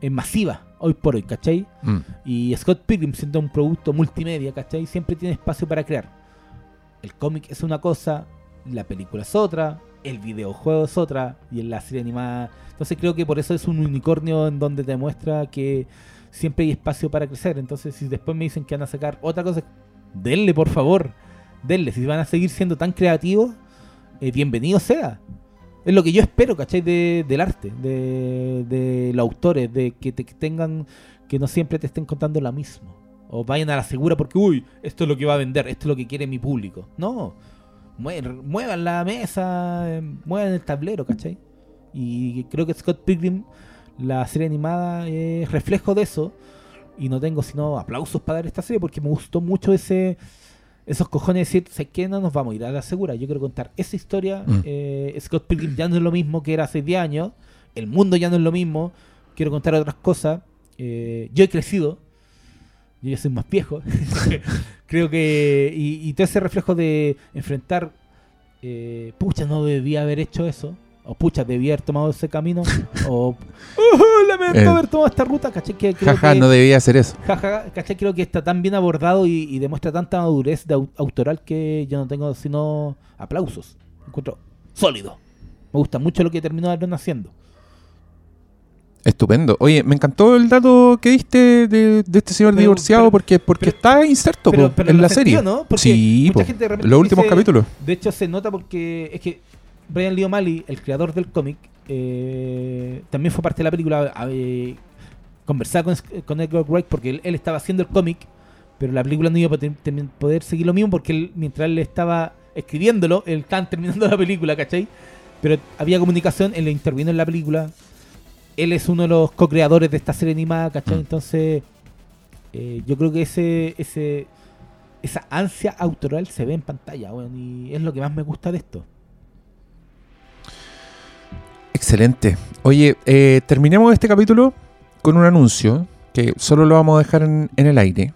eh, masiva hoy por hoy, ¿cachai? Mm. Y Scott Pilgrim, siendo un producto multimedia, ¿cachai? Siempre tiene espacio para crear. El cómic es una cosa, la película es otra, el videojuego es otra, y en la serie animada. Entonces creo que por eso es un unicornio en donde te muestra que siempre hay espacio para crecer. Entonces, si después me dicen que van a sacar otra cosa, denle, por favor. Denle. Si van a seguir siendo tan creativos, eh, bienvenido sea. Es lo que yo espero, ¿cachai? De, del arte, de, de los autores, de que te tengan, que no siempre te estén contando lo mismo. O vayan a la segura porque, uy, esto es lo que va a vender, esto es lo que quiere mi público. No, muevan la mesa, eh, muevan el tablero, ¿cachai? Y creo que Scott Pilgrim, la serie animada, es reflejo de eso. Y no tengo sino aplausos para dar esta serie porque me gustó mucho ese esos cojones de decir, sé que no nos vamos a ir a la segura. Yo quiero contar esa historia. Mm. eh, Scott Pilgrim ya no es lo mismo que era hace 10 años. El mundo ya no es lo mismo. Quiero contar otras cosas. Eh, yo he crecido. Yo ya soy más viejo. Creo que. Y, y todo ese reflejo de enfrentar. eh, pucha, no debía haber hecho eso. O pucha, debía haber tomado ese camino. o. "Oh, lamento Eh. haber tomado esta ruta. ¿Cachai? Que creo Jaja, que- no debía hacer eso. Jaja, ¿cachai? Creo que está tan bien abordado y, y demuestra tanta madurez de au- autoral que yo no tengo sino aplausos. Encuentro sólido. Me gusta mucho lo que terminó Aaron haciendo. Estupendo. Oye, me encantó el dato que diste de, de este señor Pero- divorciado pero- porque, porque pero- está inserto po, en la sentido, serie. ¿no? Porque sí, mucha gente de los últimos dice- capítulos. De hecho, se nota porque es que Brian Lee O'Malley, el creador del cómic, eh, también fue parte de la película. eh, conversaba con, con Edgar Wright porque él, él estaba haciendo el cómic, pero la película no iba a poder, poder seguir lo mismo porque él, mientras él estaba escribiéndolo, él estaba terminando la película, ¿cachai? Pero había comunicación, él intervino en la película. Él es uno de los co-creadores de esta serie animada, ¿cachai? Mm. Entonces, eh, yo creo que ese, ese, esa ansia autoral se ve en pantalla, y es lo que más me gusta de esto. Excelente. Oye, eh, terminemos este capítulo con un anuncio que solo lo vamos a dejar en, en el aire.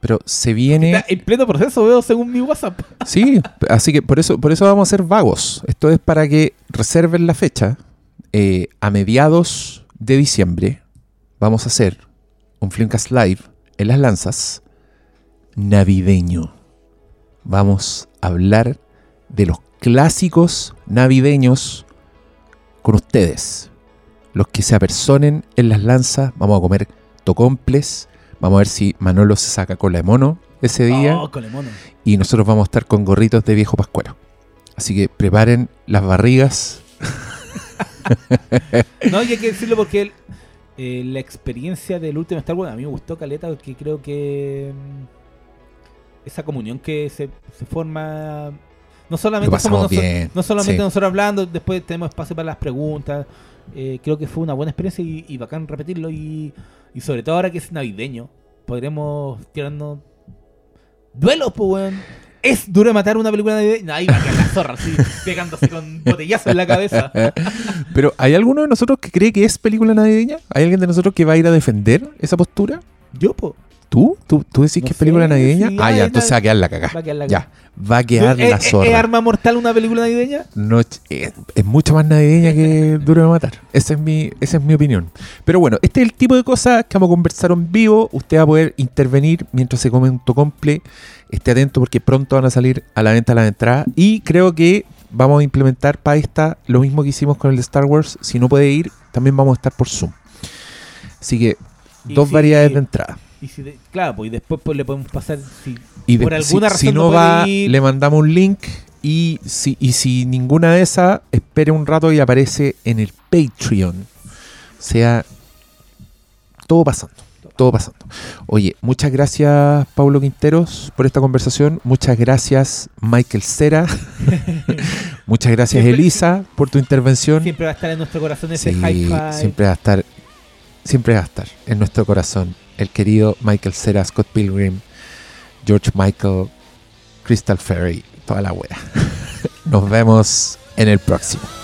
Pero se viene. Está en pleno proceso, veo según mi WhatsApp. Sí, así que por eso, por eso vamos a ser vagos. Esto es para que reserven la fecha. Eh, a mediados de diciembre vamos a hacer un Flimcast Live en las lanzas navideño. Vamos a hablar de los clásicos navideños con ustedes. Los que se apersonen en las lanzas, vamos a comer tocomples, Vamos a ver si Manolo se saca cola de mono ese día Oh, y nosotros vamos a estar con gorritos de viejo pascuero. Así que preparen las barrigas. No, y hay que decirlo porque el- eh, la experiencia del último Star Wars a mí me gustó caleta porque creo que mm, esa comunión que se, se forma no solamente pasamos somos noso- bien. no solamente sí. nosotros hablando, después tenemos espacio para las preguntas. Eh, creo que fue una buena experiencia y, y bacán repetirlo y, y sobre todo ahora que es navideño, podremos tirarnos duelos, pues weón. Es duro de matar una película navideña. Ahí va a la zorra, así, pegándose con botellazo en la cabeza. Pero ¿hay alguno de nosotros que cree que es película navideña? ¿Hay alguien de nosotros que va a ir a defender esa postura? Yo, po. ¿Tú? ¿Tú, tú decís No que es sé, película navideña? sí, ah, ya, entonces va a quedar la cagá. Va a quedar la Ya, va a quedar ¿Es- la es- ¿Es zorra. Arma Mortal una película navideña? No, es, es mucho más navideña que Duro de Matar. Esa es, mi, esa es mi opinión. Pero bueno, este es el tipo de cosas que vamos a conversar en vivo. Usted va a poder intervenir mientras se come un tocomple. Esté atento porque pronto van a salir a la venta las entradas. Y creo que vamos a implementar para esta lo mismo que hicimos con el de Star Wars. Si no puede ir, también vamos a estar por Zoom. Así que dos si- variedades de entrada. Y si de- claro, pues y después pues, le podemos pasar. Si, Y por alguna si, razón si no, va, ir- le mandamos un link. Y si, y si ninguna de esas, espere un rato y aparece en el Patreon. O sea, todo pasando. Todo pasando. Oye, muchas gracias, Pablo Quinteros, por esta conversación. Muchas gracias, Michael Cera. muchas gracias, Siempre- Elisa, por tu intervención. siempre va a estar en nuestro corazón ese Sí, high five. siempre va a estar siempre va a estar en nuestro corazón el querido Michael Cera, Scott Pilgrim, George Michael, Crystal Ferry, toda la wea. Nos vemos en el próximo.